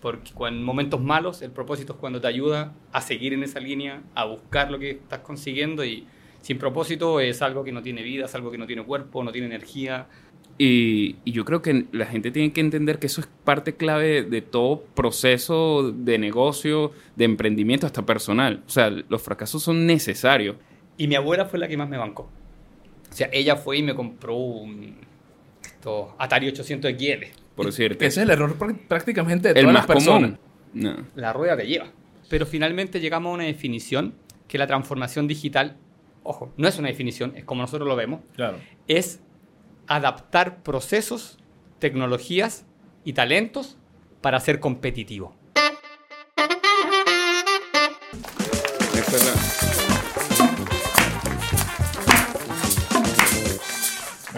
Porque en momentos malos el propósito es cuando te ayuda a seguir en esa línea, a buscar lo que estás consiguiendo y sin propósito es algo que no tiene vida, es algo que no tiene cuerpo, no tiene energía. Y, y yo creo que la gente tiene que entender que eso es parte clave de todo proceso de negocio, de emprendimiento, hasta personal. O sea, los fracasos son necesarios. Y mi abuela fue la que más me bancó. O sea, ella fue y me compró un esto, Atari 800 XL. Por decirte. Ese es el error pr- prácticamente de el todas más las personas. común. No. la rueda te lleva. Pero finalmente llegamos a una definición que la transformación digital, ojo, no es una definición, es como nosotros lo vemos, Claro. es adaptar procesos, tecnologías y talentos para ser competitivo. Esa es la-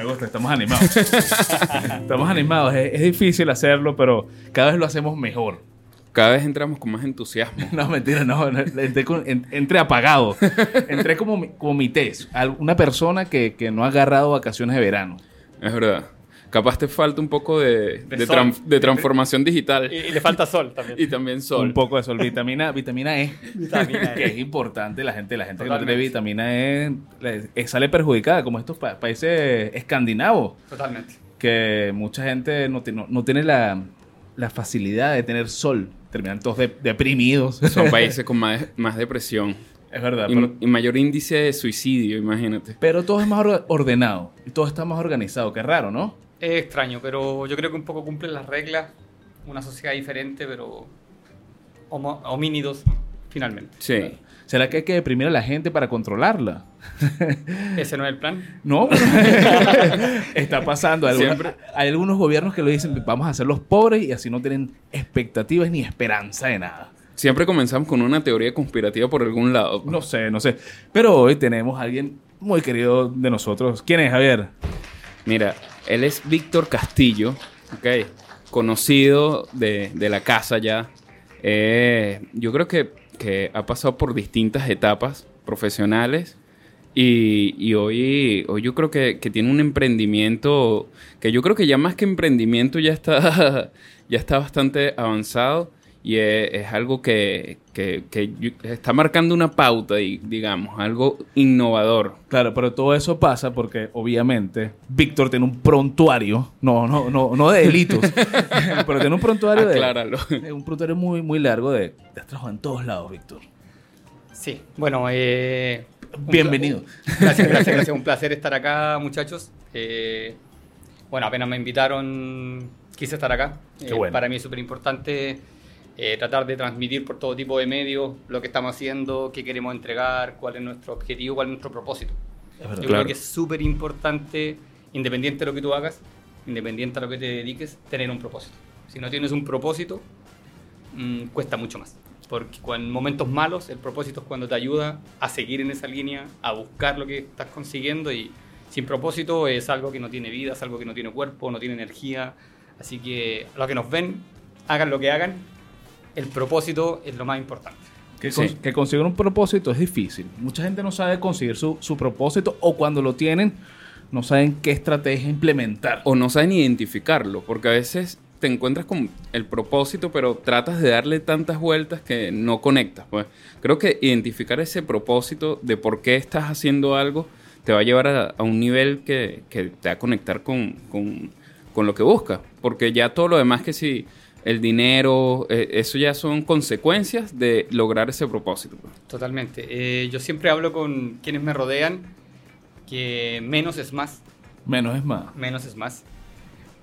Me gusta, estamos animados. estamos animados. Es, es difícil hacerlo, pero cada vez lo hacemos mejor. Cada vez entramos con más entusiasmo. No, mentira, no. Entré, con- en- entré apagado. Entré como, mi- como mi test. Una persona que, que no ha agarrado vacaciones de verano. Es verdad. Capaz te falta un poco de, De de, sol. tran- de transformación digital Y, y le falta sol también. y también sol. Un poco de sol. Vitamina, vitamina E. Vitamina E. Que es importante. La gente, la gente que no tiene vitamina E le- eh, sale perjudicada, como estos pa- países escandinavos. Totalmente. que mucha gente no, no- no tiene la, la facilidad de tener sol. Terminan todos de- deprimidos. Son países con más, más depresión es verdad. y, pero, y mayor índice de suicidio, imagínate. pero todo es más or- ordenado. Y todo está más organizado. Qué raro, ¿no? Es extraño, pero yo creo que un poco cumplen las reglas. Una sociedad diferente, pero homo- homínidos finalmente. Sí. ¿Será que hay que deprimir a la gente para controlarla? Ese no es el plan. No. está pasando. Hay, alguna- Siempre. hay algunos gobiernos que lo dicen, vamos a hacerlos pobres y así no tienen expectativas ni esperanza de nada. Siempre comenzamos con una teoría conspirativa por algún lado. No sé, no sé. Pero hoy tenemos a alguien muy querido de nosotros. ¿Quién es, Javier? Mira, él es Víctor Castillo, ok, conocido de, de la casa ya. Eh, yo creo que, que ha pasado por distintas etapas profesionales y, y hoy, hoy yo creo que, que tiene un emprendimiento que yo creo que ya más que emprendimiento ya está, ya está bastante avanzado y es, es algo que, que- está marcando una pauta, y, digamos, algo innovador. Claro, pero todo eso pasa porque obviamente Víctor tiene un prontuario, no, no, no, no de delitos, pero tiene un prontuario de, Acláralo. de un prontuario muy, muy largo de, de has trabajado en todos lados, Víctor. Sí, bueno, eh, Bienvenido. Gracias, gracias, gracias. Un placer estar acá, muchachos. Eh, bueno, apenas me invitaron, quise estar acá. Qué Eh, bueno. Para mí es súper importante eh, tratar de transmitir por todo tipo de medios lo que estamos haciendo, qué queremos entregar, cuál es nuestro objetivo, cuál es nuestro propósito. Es verdad. Yo Claro. creo que es súper importante, independiente de lo que tú hagas, independiente a lo que te dediques, tener un propósito. Si no tienes un propósito, mm, cuesta mucho más. Porque en momentos malos, el propósito es cuando te ayuda a seguir en esa línea, a buscar lo que estás consiguiendo y sin propósito es algo que no tiene vida, es algo que no tiene cuerpo, no tiene energía. Así que los que nos ven, hagan lo que hagan, el propósito es lo más importante. Que, Sí. cons- que conseguir un propósito es difícil. Mucha gente no sabe conseguir su, su propósito o cuando lo tienen no saben qué estrategia implementar. o no saben identificarlo, porque a veces te encuentras con el propósito, pero tratas de darle tantas vueltas que no conectas. Pues creo que identificar ese propósito de por qué estás haciendo algo te va a llevar a, a un nivel que, que te va a conectar con, con- con lo que buscas, porque ya todo lo demás que si el dinero, eh, eso ya son consecuencias de lograr ese propósito. Totalmente. Eh, yo siempre hablo con quienes me rodean que menos es más. Menos es más. Menos es más.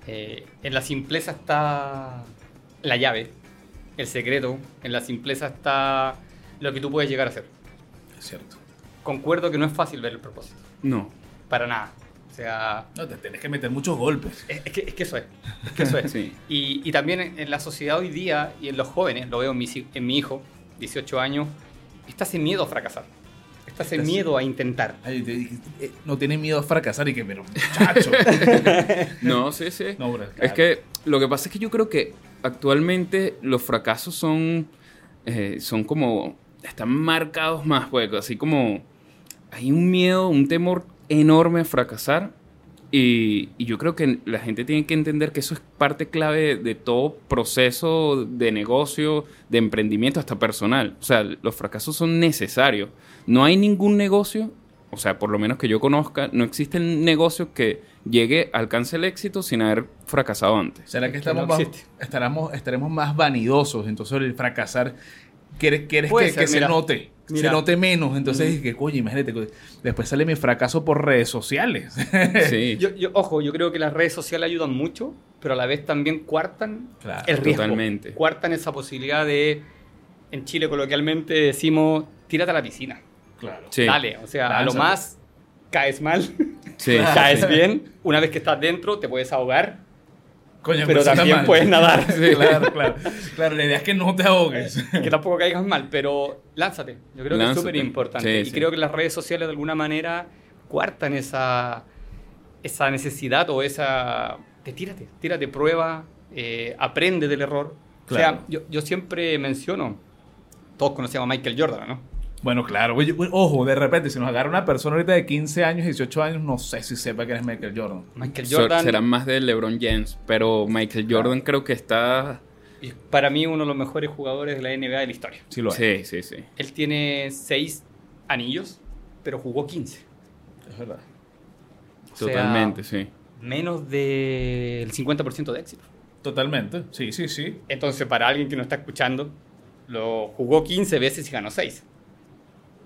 Eh, en la simpleza está la llave, el secreto. En la simpleza está lo que tú puedes llegar a hacer. Es cierto. Concuerdo que no es fácil ver el propósito. No. Para nada. O sea, No, te tienes que meter muchos golpes. es, es que, es que eso es. Es que eso es. Sí. Y, y también en, la sociedad hoy día y en los jóvenes, lo veo en mi, si- en mi hijo, 18 años, está ese miedo a fracasar. Está ese- miedo a intentar. Ay, te dije, eh, no tienes miedo a fracasar y que, pero muchacho. No, sí, sí. No, bro, Es claro. que lo que pasa es que yo creo que actualmente los fracasos son, eh, son como, están marcados más, pues, así como hay un miedo, un temor enorme a fracasar Y, y yo creo que la gente tiene que entender que eso es parte clave de todo proceso de negocio, de emprendimiento, hasta personal. O sea, los fracasos son necesarios. No hay ningún negocio, o sea, por lo menos que yo conozca, no existe un negocio que llegue, alcance el éxito sin haber fracasado antes. ¿Será que Que estamos no más- estaremos, estaremos más vanidosos? Entonces el fracasar, quieres, que, ser, que se mira. note, se note menos. Entonces, que coño, imagínate, después sale mi fracaso por redes sociales. Sí. Yo, yo- ojo, yo creo que las redes sociales ayudan mucho, pero a la vez también cuartan Claro, el riesgo. totalmente. Cuartan esa posibilidad de, en Chile coloquialmente decimos, tírate a la piscina. claro. Sí. Dale, o sea, a lo más caes mal, Sí. caes bien. Una vez que estás dentro, te puedes ahogar, Coño, pero pues, también mal. puedes nadar. Claro, claro. Claro, la idea es que no te ahogues. que tampoco caigas mal, pero lánzate. Yo creo que es súper importante. Sí, y sí. creo que las redes sociales de alguna manera cuartan esa, esa necesidad o esa... De tírate, tírate, prueba, eh, aprende del error. O sea, yo, yo siempre menciono, todos conocemos a Michael Jordan, ¿no? Bueno, claro. Oye, ojo, de repente, si nos agarra una persona ahorita de 15 años, 18 años, no sé si sepa quién es Michael Jordan. Michael Jordan, serán más de LeBron James, pero Michael Jordan creo que está... es para mí uno de los mejores jugadores de la NBA de la historia. Sí lo es. Sí, sí, sí. Él tiene seis anillos, pero jugó 15. Es verdad. O sea, Totalmente, sí. Menos del 50% de éxito. Totalmente. Sí, sí, sí. Entonces, para alguien que no está escuchando, lo jugó 15 veces y ganó 6.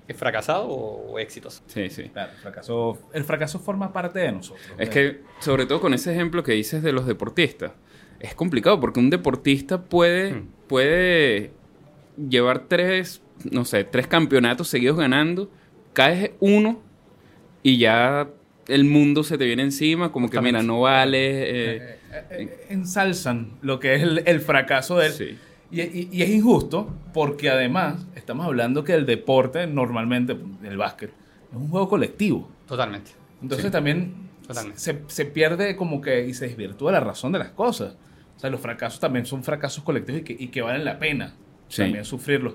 ¿Es fracasado o, o exitoso? Sí, sí. Claro, el fracaso, el fracaso forma parte de nosotros. Es que, sobre todo con ese ejemplo que dices de los deportistas, es complicado porque un deportista puede, Hmm. puede llevar tres, no sé, tres campeonatos seguidos ganando, caes uno y ya el mundo se te viene encima, como que mira, no vale. eh, Eh, eh, eh, ensalzan lo que es el, el fracaso de él. sí. Y, y- y es injusto porque además estamos hablando que el deporte normalmente, el básquet, es un juego colectivo. Totalmente. Entonces Sí. también Totalmente. se, se pierde como que y se desvirtúa la razón de las cosas. O sea, los fracasos también son fracasos colectivos y que, y que valen la pena Sí. también sufrirlos.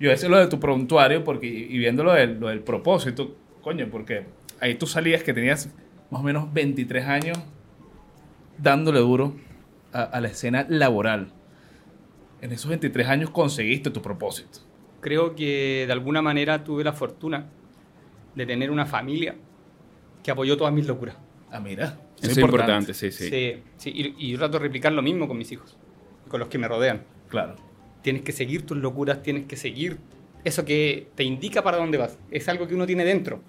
Yo decía lo de tu prontuario porque, y viendo lo del, lo del propósito, coño, porque ahí tú salías que tenías más o menos 23 años dándole duro a, a la escena laboral. En esos 23 años conseguiste tu propósito. Creo que de alguna manera tuve la fortuna de tener una familia que apoyó todas mis locuras. Ah, mira. Eso es importante, sí, sí. Sí, sí, y, y yo trato de replicar lo mismo con mis hijos, con los que me rodean. Claro. Tienes que seguir tus locuras, tienes que seguir eso que te indica para dónde vas. Es algo que uno tiene dentro,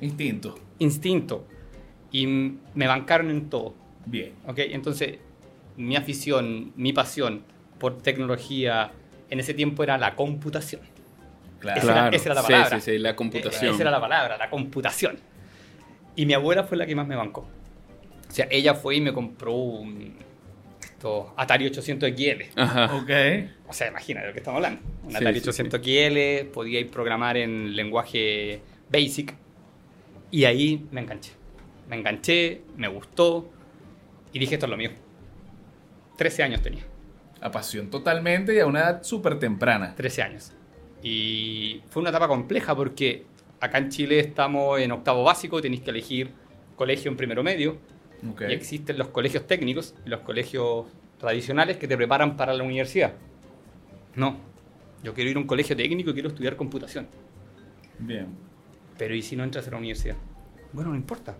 Instinto. instinto. Y me bancaron en todo. Bien. ¿ok? Entonces, mi afición, mi pasión por tecnología, en ese tiempo era la computación. Claro. Esa era- esa era la sí, palabra. sí, sí, la Eh, computación. Esa era la palabra, la computación. Y mi abuela fue la que más me bancó. O sea, ella fue y me compró un esto, Atari 800 XL. Ajá. Ok. O sea, imagina de lo que estamos hablando. Un Sí, Atari sí, 800 XL, podía ir programar en lenguaje BASIC. Y ahí me enganché. Me enganché, me gustó y dije, esto es lo mío. 13 años tenía. La pasión totalmente y a una edad súper temprana. 13 años. Y fue una etapa compleja porque acá en Chile estamos en octavo básico, tenéis que elegir colegio en primero medio. Ok. Y existen los colegios técnicos y los colegios tradicionales que te preparan para la universidad. No, yo quiero ir a un colegio técnico y quiero estudiar computación. Bien. Pero ¿y si no entras a la universidad? Bueno, no importa.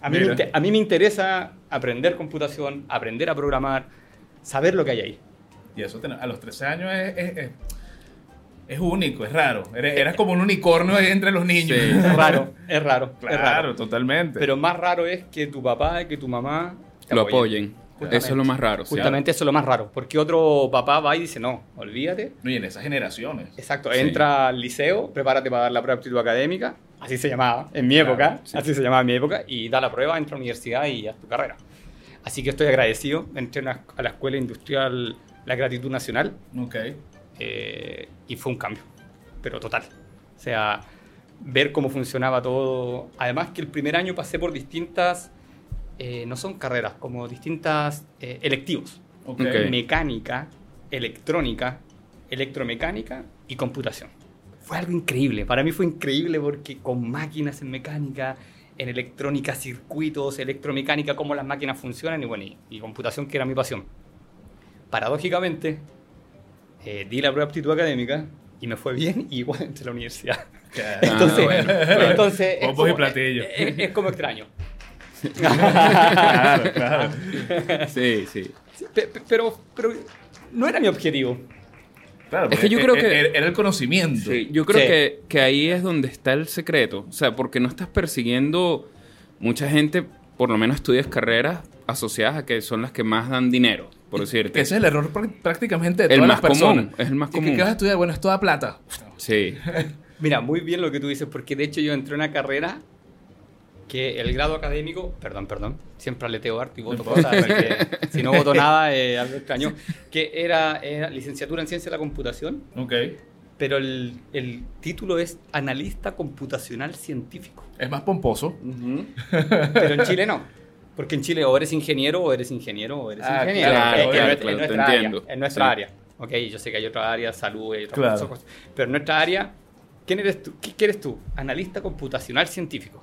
A mí, a mí me interesa aprender computación, aprender a programar, saber lo que hay ahí. Y eso a los 13 años es, es, es- es único, es raro. Eres, eras como un unicornio entre los niños. Sí. Es raro, es raro, Claro, es raro. totalmente. Pero más raro es que tu papá y que tu mamá te Lo apoyen. Justamente. Eso es lo más raro. sí. Justamente eso es lo más raro. Porque otro papá va y dice, no, olvídate. No, y en esas generaciones. Exacto, Sí. entra al liceo, prepárate para dar la prueba de aptitud académica. Así se llamaba en mi Claro, época. sí. Así se llamaba en mi época. Y da la prueba, entra a la universidad y haz tu carrera. Así que estoy agradecido. Entré a la Escuela Industrial La Gratitud Nacional. Ok. eh, y fue un cambio, pero total. O sea, ver cómo funcionaba todo. Además que el primer año pasé por distintas, eh, no son carreras, como distintas eh, electivos. Mecánica, electrónica, electromecánica y computación. Fue algo increíble. Para mí fue increíble porque con máquinas en mecánica, en electrónica, circuitos, electromecánica, cómo las máquinas funcionan y bueno, y, y computación que era mi pasión. Paradójicamente, eh, di la prueba de aptitud académica y me fue bien y igual entré a la universidad. Entonces, Ah, bueno, claro. entonces es, Bombos y como, platillos. es- es como extraño. claro, claro. Sí, sí. Sí, pe- pe- Pero, pero no era mi objetivo. Claro, Es que yo porque creo que- Era, era el conocimiento. Sí, yo creo Sí. que, que ahí es donde está el secreto. O sea, porque no estás persiguiendo mucha gente, por lo menos estudias carreras asociadas a que son las que más dan dinero, por decirte. Que ese es el error pr- prácticamente de El todas más las personas. común, es el más ¿Y que- común. ¿Qué vas a estudiar? Bueno, es toda plata. Sí. Mira, muy bien lo que tú dices, porque de hecho yo entré en una carrera que el grado académico, perdón, perdón, siempre aleteo arte y voto cosas, porque si no voto nada es algo extraño, que era, era licenciatura en ciencia de la computación, Ok. pero el, el título es analista computacional científico. Es más pomposo. Pero en Chile no. Porque en Chile o eres ingeniero o eres ingeniero o eres Ah, ingeniero. claro, claro, nuestra- claro, te nuestra área. entiendo. Es nuestra Sí. área. Ok, yo sé que hay otra área, salud y otras Claro. cosas. Pero en nuestra área, ¿quién eres tú? ¿Qué eres tú? Analista computacional científico.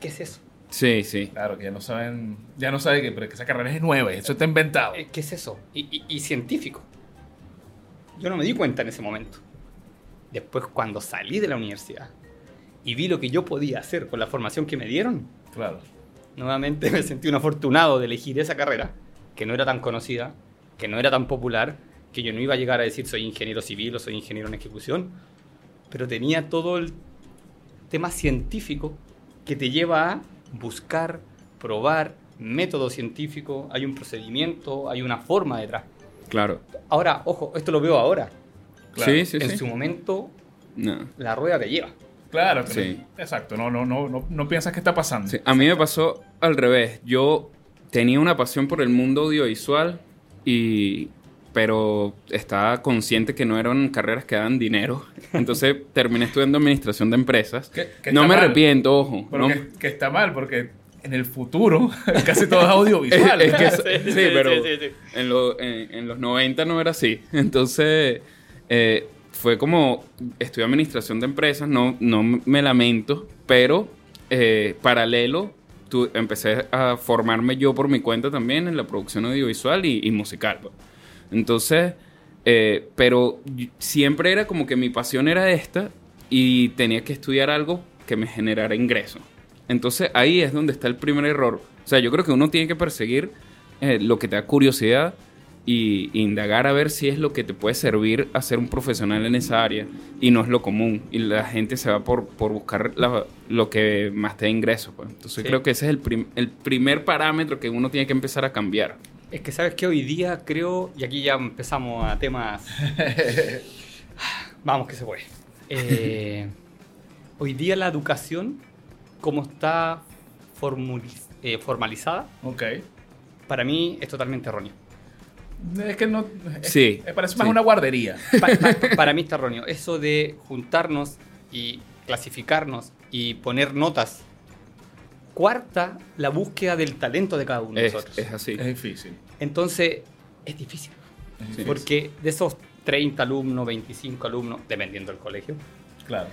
¿Qué es eso? Sí, sí. Claro, que ya no saben, ya no saben que, pero que esa carrera es nueva, eso está inventado. Eh, ¿Qué es eso? Y, y- y científico. Yo no me di cuenta en ese momento. Después, cuando salí de la universidad y vi lo que yo podía hacer con la formación que me dieron, Claro. Nuevamente me sentí un afortunado de elegir esa carrera, que no era tan conocida, que no era tan popular, que yo no iba a llegar a decir soy ingeniero civil o soy ingeniero en ejecución, pero tenía todo el tema científico que te lleva a buscar, probar, método científico, hay un procedimiento, hay una forma detrás. Claro. Ahora, ojo, esto lo veo ahora. Claro. Sí, sí, en sí. su momento, No. la rueda te lleva. Claro, que Sí. exacto. No, no, no, no, no piensas qué está pasando. Sí, A mí me pasó al revés. Yo tenía una pasión por el mundo audiovisual y pero estaba consciente que no eran carreras que daban dinero. Entonces terminé estudiando administración de empresas. Que- que no me mal. arrepiento, ojo. Pero no- que, que está mal, porque en el futuro casi todo es audiovisual. Es que- Sí, sí, sí, pero sí, sí, sí. En, lo- en- en los 90 no era así. Entonces, eh, fue como estudié administración de empresas, no, no me lamento, pero eh, paralelo, empecé a formarme yo por mi cuenta también en la producción audiovisual y, musical. pues. Entonces, eh, pero siempre era como que mi pasión era esta y tenía que estudiar algo que me generara ingreso. Entonces ahí es donde está el primer error. O sea, yo creo que uno tiene que perseguir eh, lo que te da curiosidad y indagar a ver si es lo que te puede servir a ser un profesional en esa área y no es lo común. Y la gente se va por, por buscar la- lo que más te da ingreso. pues. Entonces Sí. creo que ese es el, prim- el primer parámetro que uno tiene que empezar a cambiar. Es que sabes que hoy día creo, y aquí ya empezamos a temas. Vamos que se puede. Eh, hoy día la educación, como está eh, formalizada, Ok. para mí es totalmente erróneo. Es que no. es- Sí, parece más sí. una guardería. Pa- pa- para mí está erróneo. Eso de juntarnos y clasificarnos y poner notas. Cuarta, la búsqueda del talento de cada uno de Es, nosotros. es así. Es difícil. Entonces, es difícil. Es difícil. Porque de esos 30 alumnos, 25 alumnos, dependiendo del colegio, Claro.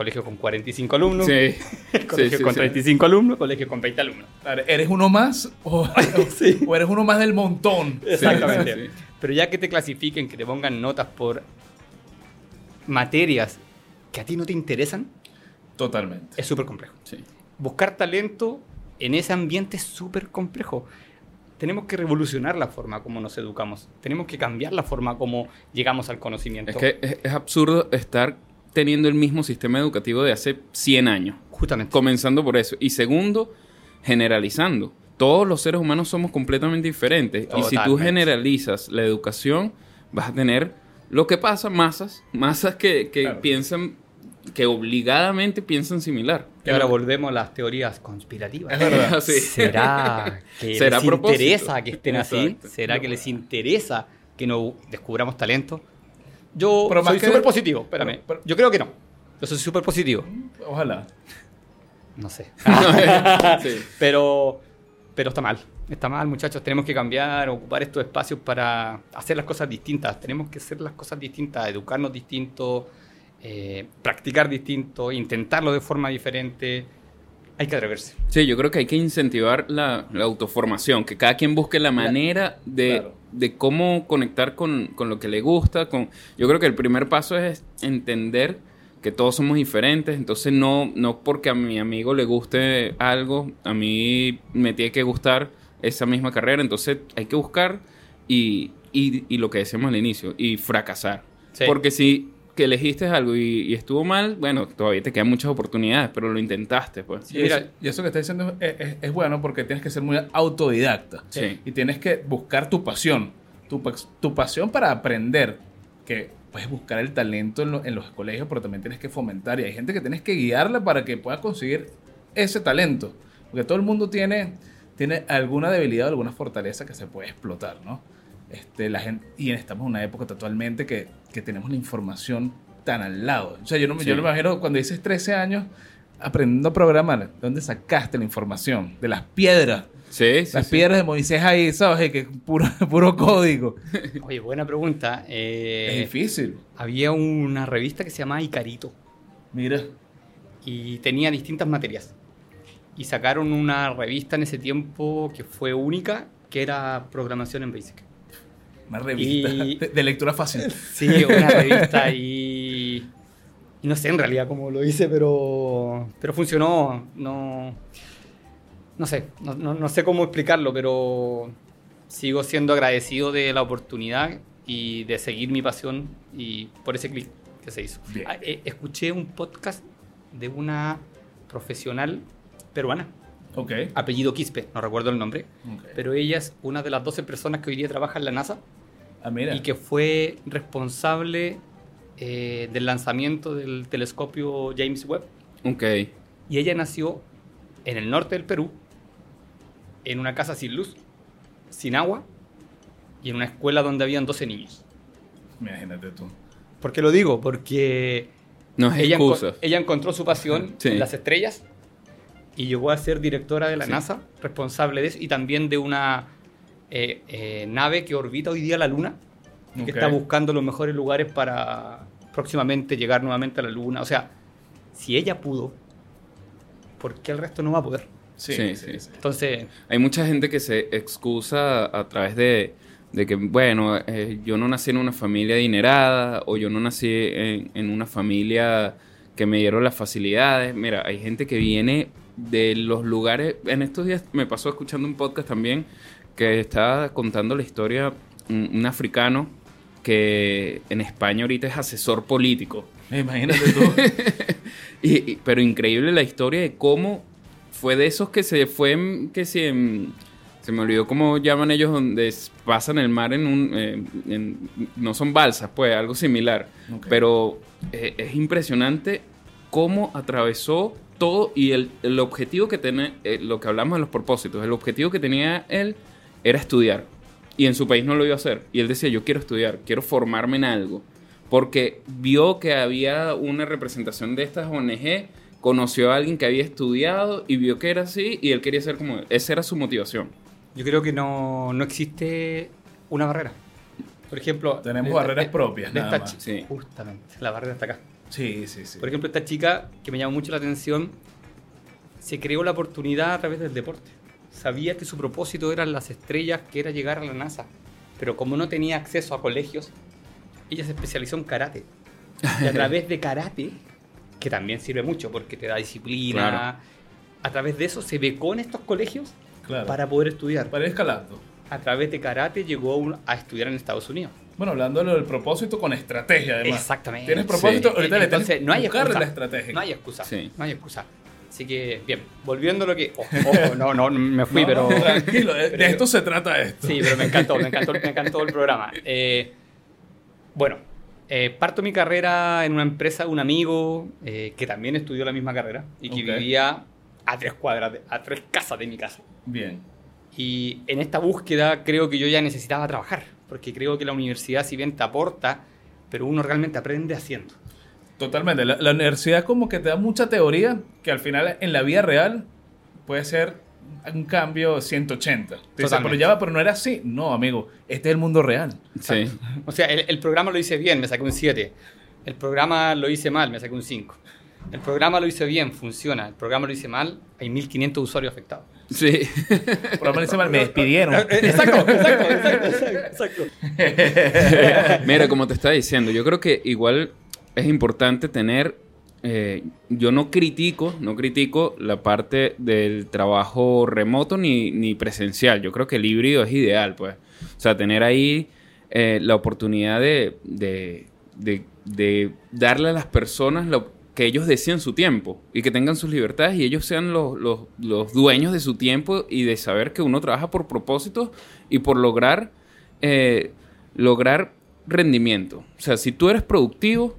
Colegio con 45 alumnos, Sí. colegio Sí, sí, con sí. 35 alumnos, colegio con 20 alumnos. Claro, ¿Eres uno más o, Sí. o eres uno más del montón? Exactamente. sí, sí. Pero ya que te clasifiquen, que te pongan notas por materias que a ti no te interesan, Totalmente. es súper complejo. Sí. Buscar talento en ese ambiente es súper complejo. Tenemos que revolucionar la forma como nos educamos. Tenemos que cambiar la forma como llegamos al conocimiento. Es que es, es absurdo estar teniendo el mismo sistema educativo de hace 100 años. Justamente. Comenzando por eso. Y segundo, generalizando. Todos los seres humanos somos completamente diferentes. Y si tú generalizas la educación, vas a tener lo que pasa, masas, masas que, que Claro. piensan, que obligadamente piensan similar. Y ahora volvemos a las teorías conspirativas. Es verdad. Sí. ¿Será que ¿Será les propósito? interesa que estén así? ¿Será que les interesa que no descubramos talento? Yo Pero soy súper positivo, espérame. Pero- pero- Yo creo que no. Yo soy súper positivo. Ojalá. No sé. Sí. Pero, pero está mal. Está mal, muchachos. Tenemos que cambiar, ocupar estos espacios para hacer las cosas distintas. Tenemos que hacer las cosas distintas, educarnos distinto, eh, practicar distinto, intentarlo de forma diferente. Hay que atreverse. Sí, yo creo que hay que incentivar la, la autoformación, que cada quien busque la manera de, Claro. de cómo conectar con, con lo que le gusta. Con, yo creo que el primer paso es entender que todos somos diferentes, entonces no, no porque a mi amigo le guste algo, a mí me tiene que gustar esa misma carrera, entonces hay que buscar y, y, y lo que decíamos al inicio, y fracasar. Sí. Porque si que elegiste algo y, y estuvo mal, bueno, todavía te quedan muchas oportunidades, pero lo intentaste, pues. Sí, y, mira, eso, y eso que estás diciendo es, es- es bueno porque tienes que ser muy autodidacta. Sí. Y tienes que buscar tu pasión. Tu, pas- tu pasión para aprender. Que puedes buscar el talento en, lo- en los colegios, pero también tienes que fomentar. Y hay gente que tienes que guiarla para que pueda conseguir ese talento. Porque todo el mundo tiene, tiene alguna debilidad o alguna fortaleza que se puede explotar, ¿no? Este, la gente, y estamos en una época totalmente que, que tenemos la información tan al lado. O sea, yo no, me- yo Sí. no me imagino cuando dices 13 años aprendiendo a programar, ¿de dónde sacaste la información? De las piedras. Sí, sí, las sí. piedras de Moisés ahí, ¿sabes? Que es puro, puro código. Oye, buena pregunta. es Eh, difícil. había una revista que se llamaba Icarito Mira. y tenía distintas materias. Y sacaron una revista en ese tiempo que fue única, que era programación en Basic. Una revista Y- de, de lectura fácil. Sí, una revista y, y no sé en realidad cómo lo hice, pero, pero funcionó. No, no sé, no, no- no sé cómo explicarlo, pero sigo siendo agradecido de la oportunidad y de seguir mi pasión y por ese clic que se hizo. Bien. Ah, eh, escuché un podcast de una profesional peruana, Ok. apellido Quispe, no recuerdo el nombre, Ok. pero ella es una de las 12 personas que hoy día trabaja en la NASA Ah, mira. y que fue responsable eh, del lanzamiento del telescopio James Webb. Ok. Y ella nació en el norte del Perú, en una casa sin luz, sin agua y en una escuela donde habían 12 niños. Imagínate tú. ¿Por qué lo digo? Porque No es ella, enco- ella encontró su pasión Sí. en las estrellas y llegó a ser directora de la Sí. NASA, responsable de eso, y también de una eh, eh, nave que orbita hoy día la Luna, que está buscando los mejores lugares para próximamente llegar nuevamente a la Luna. O sea, si ella pudo, ¿por qué el resto no va a poder? Sí, Sí, sí, sí. sí. Entonces, Hay mucha gente que se excusa a través de, de que, bueno, eh, yo no nací en una familia adinerada o yo no nací en, en una familia que me dieron las facilidades. Mira, hay gente que viene de los lugares... En estos días me pasó escuchando un podcast también que estaba contando la historia un, un africano que en España ahorita es asesor político. Imagínate tú. Y- y- pero increíble la historia de cómo fue de esos que se fue, en- que se, en- se me olvidó cómo llaman ellos, donde pasan el mar en un, eh, en- no son balsas, pues algo similar. Pero eh, es impresionante cómo atravesó todo y el, el objetivo que tenía, eh, lo que hablamos de los propósitos, el objetivo que tenía él era estudiar. Y en su país no lo iba a hacer. Y él decía, yo quiero estudiar, quiero formarme en algo. Porque vio que había una representación de estas ONG, conoció a alguien que había estudiado y vio que era así y él quería ser como él. Esa era su motivación. yo creo que no, no existe una barrera. Por ejemplo... Tenemos de- barreras de- propias, de nada esta más. Sí. Justamente, la barrera está acá. Sí, sí, sí. Por ejemplo, esta chica que me llamó mucho la atención, se creó la oportunidad a través del deporte. Sabía que su propósito eran las estrellas, que era llegar a la NASA. Pero como no tenía acceso a colegios, ella se especializó en karate. Y a través de karate, que también sirve mucho porque te da disciplina, Claro. a través de eso se becó en estos colegios Claro. para poder estudiar. Para ir escalando. A través de karate llegó a estudiar en Estados Unidos. Bueno, hablando del propósito con estrategia, además. Exactamente. Tienes propósito, Sí. ahorita le Entonces, tienes no hay excusa. la estrategia. No hay excusa. Sí. No hay excusa. Así que, bien, volviendo a lo que. Ojo, ojo, no, no, me fui, No, pero. tranquilo, de, de pero- esto se trata esto. Sí, pero me encantó, me encantó, me encantó el programa. Eh, bueno, eh, parto mi carrera en una empresa, un amigo eh, que también estudió la misma carrera y que vivía a tres cuadras, de- a tres casas de mi casa. Bien. Y en esta búsqueda creo que yo ya necesitaba trabajar, porque creo que la universidad, si bien te aporta, pero uno realmente aprende haciendo. Totalmente. La, la universidad como que te da mucha teoría que al final en la vida real puede ser un cambio 180. Te dice, pero ya va, pero no era así. No, amigo, este es el mundo real. Sí. O sea, el, el programa lo hice bien, me saqué un 7. El programa lo hice mal, me saqué un 5. El programa lo hice bien, funciona. El programa lo hice mal, hay 1500 usuarios afectados. Sí. Por lo menos me despidieron. Exacto, exacto, exacto, exacto. Mira, como te estaba diciendo, yo creo que igual es importante tener. eh, yo no critico, no critico la parte del trabajo remoto ni, ni presencial. Yo creo que el híbrido es ideal, pues. O sea, tener ahí eh, la oportunidad de, de, de- darle a las personas lo que ellos decían su tiempo y que tengan sus libertades y ellos sean los, los- los dueños de su tiempo y de saber que uno trabaja por propósitos y por lograr eh, lograr rendimiento. O sea, si tú eres productivo,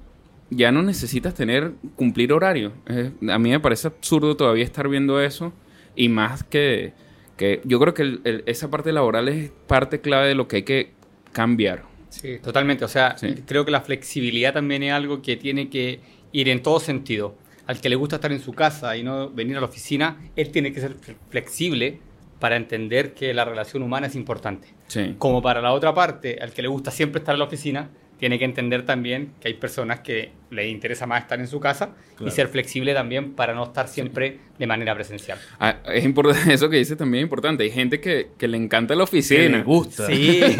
ya no necesitas tener, cumplir horario. Eh, a mí me parece absurdo todavía estar viendo eso. Y más que, que yo creo que el- el- esa parte laboral es parte clave de lo que hay que cambiar. Sí, totalmente. O sea, Sí. creo que la flexibilidad también es algo que tiene que ir en todo sentido. Al que le gusta estar en su casa y no venir a la oficina, él tiene que ser flexible para entender que la relación humana es importante. Sí. Como para la otra parte, al que le gusta siempre estar en la oficina, tiene que entender también que hay personas que les interesa más estar en su casa y Claro. ser flexible también para no estar siempre de manera presencial. Ah, es importante, eso que dices también es importante. Hay gente que, que le encanta la Que oficina. le gusta. Sí, sí.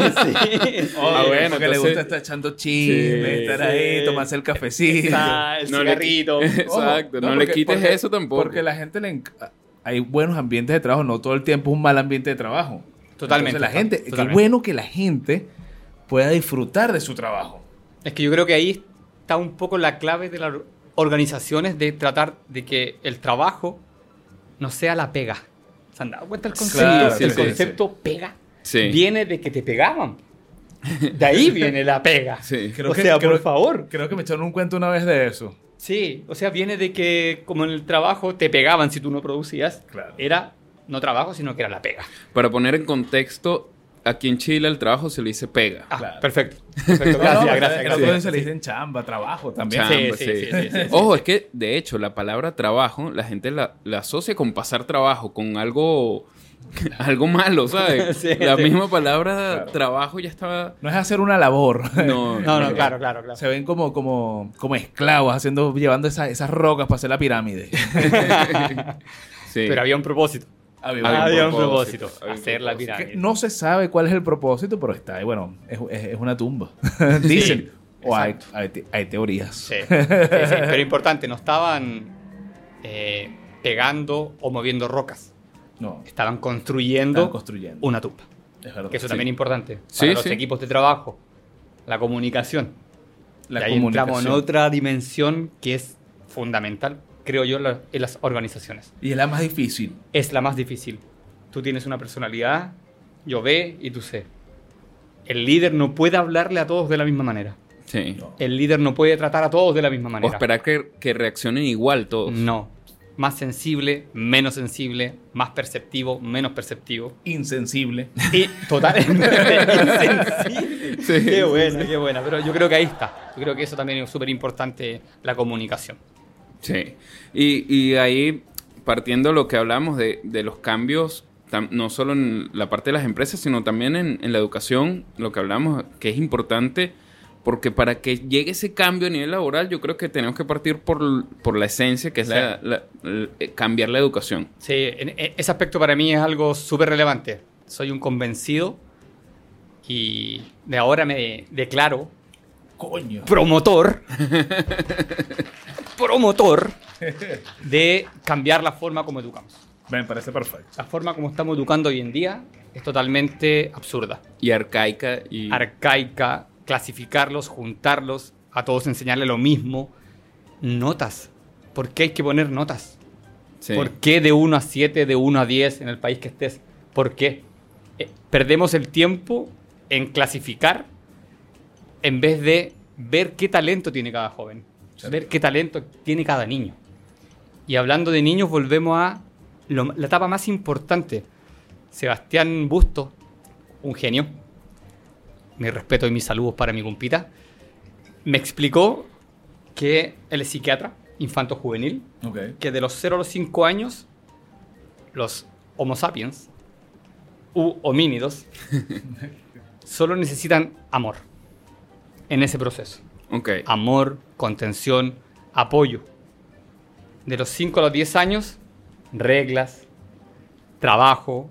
Ah, bueno, porque le entonces- gusta estar echando chisme, Sí, estar sí. ahí, tomarse el cafecito. Está el No le- cigarrito. Exacto, Ojo, no, le quites eso tampoco. Porque la gente le enc- hay buenos ambientes de trabajo, no todo el tiempo es un mal ambiente de trabajo. Totalmente, Entonces, la gente, qué totalmente. bueno que la gente pueda disfrutar de su trabajo. Es que yo creo que ahí está un poco la clave de las organizaciones de tratar de que el trabajo no sea la pega. ¿Se han dado cuenta el concepto? Claro, el sí, sí, concepto pega Sí. viene de que te pegaban. De ahí viene la pega. Sí. Creo o que- sea, creo- por favor. Creo que me echaron un cuento una vez de eso. Sí, o sea, viene de que como en el trabajo te pegaban si tú no producías. Claro. Era no trabajo, sino que era la pega. Para poner en contexto, aquí en Chile el trabajo se le dice pega. Ah, Claro. perfecto. Perfecto, No, Gracias, no, gracias, gracias. se le dicen chamba, trabajo también. Chamba. Sí, sí. sí, sí, sí, sí, Ojo, es que de hecho la palabra trabajo, la gente la, la asocia con pasar trabajo, con algo, algo malo, ¿sabes? Sí, la sí. misma palabra Claro. trabajo ya estaba... No es hacer una labor. No, No, no, claro, claro, claro. Se ven como, como, como esclavos haciendo, llevando esa- esas rocas para hacer la pirámide. Sí. Pero había un propósito. Había Había Había, un propósito, propósito. había un hacer la propósito. Pirámide. no se sabe cuál es el propósito, pero está ahí. Bueno, es, es- es una tumba. Dicen. o hay, hay, te- hay teorías. Sí, sí, sí, pero importante, no estaban eh, pegando o moviendo rocas, No, estaban construyendo construyendo. una tumba. Es verdad. Que eso Sí. también es importante para Sí, los sí. equipos de trabajo, la comunicación. La y ahí entramos en otra dimensión que es fundamental, creo yo, en la- en las organizaciones. Y es la más difícil. Es la más difícil. Tú tienes una personalidad, yo ve y tú sé. El líder no puede hablarle a todos de la misma manera. Sí. El líder no puede tratar a todos de la misma O manera. esperar que, que reaccionen igual todos. No. Más sensible, menos sensible, más perceptivo, menos perceptivo. Insensible. Y totalmente insensible. Sí. Qué buena, qué buena. Pero yo creo que ahí está. Yo creo que eso también es súper importante, la comunicación. Sí. Y, y ahí, partiendo lo que hablamos de, de los cambios, tam- no solo en la parte de las empresas, sino también en, en la educación, lo que hablamos, que es importante, porque para que llegue ese cambio a nivel laboral, yo creo que tenemos que partir por, por la esencia, que es Sí. la- la- l- eh, cambiar la educación. Sí, en- en- ese aspecto para mí es algo súper relevante. Soy un convencido y de ahora me declaro Coño. promotor, promotor de cambiar la forma como educamos. Me parece perfecto. La forma como estamos educando hoy en día es totalmente absurda, Y arcaica y... arcaica, clasificarlos, juntarlos, a todos enseñarle lo mismo. Notas. ¿Por qué hay que poner notas? sí. ¿Por qué de 1 a 7, de 1 a 10 en el país que estés? ¿Por qué? Eh, perdemos el tiempo en clasificar en vez de ver qué talento tiene cada joven, Sí. ver qué talento tiene cada niño. Y hablando de niños, volvemos a lo- la etapa más importante. Sebastián Busto, un genio, mi respeto y mis saludos para mi compita, me explicó que él es psiquiatra, infanto juvenil, Ok. que de los 0 a los 5 años, los Homo sapiens u homínidos solo necesitan amor en ese proceso. Amor, contención, apoyo. De los 5 a los 10 años, reglas, trabajo,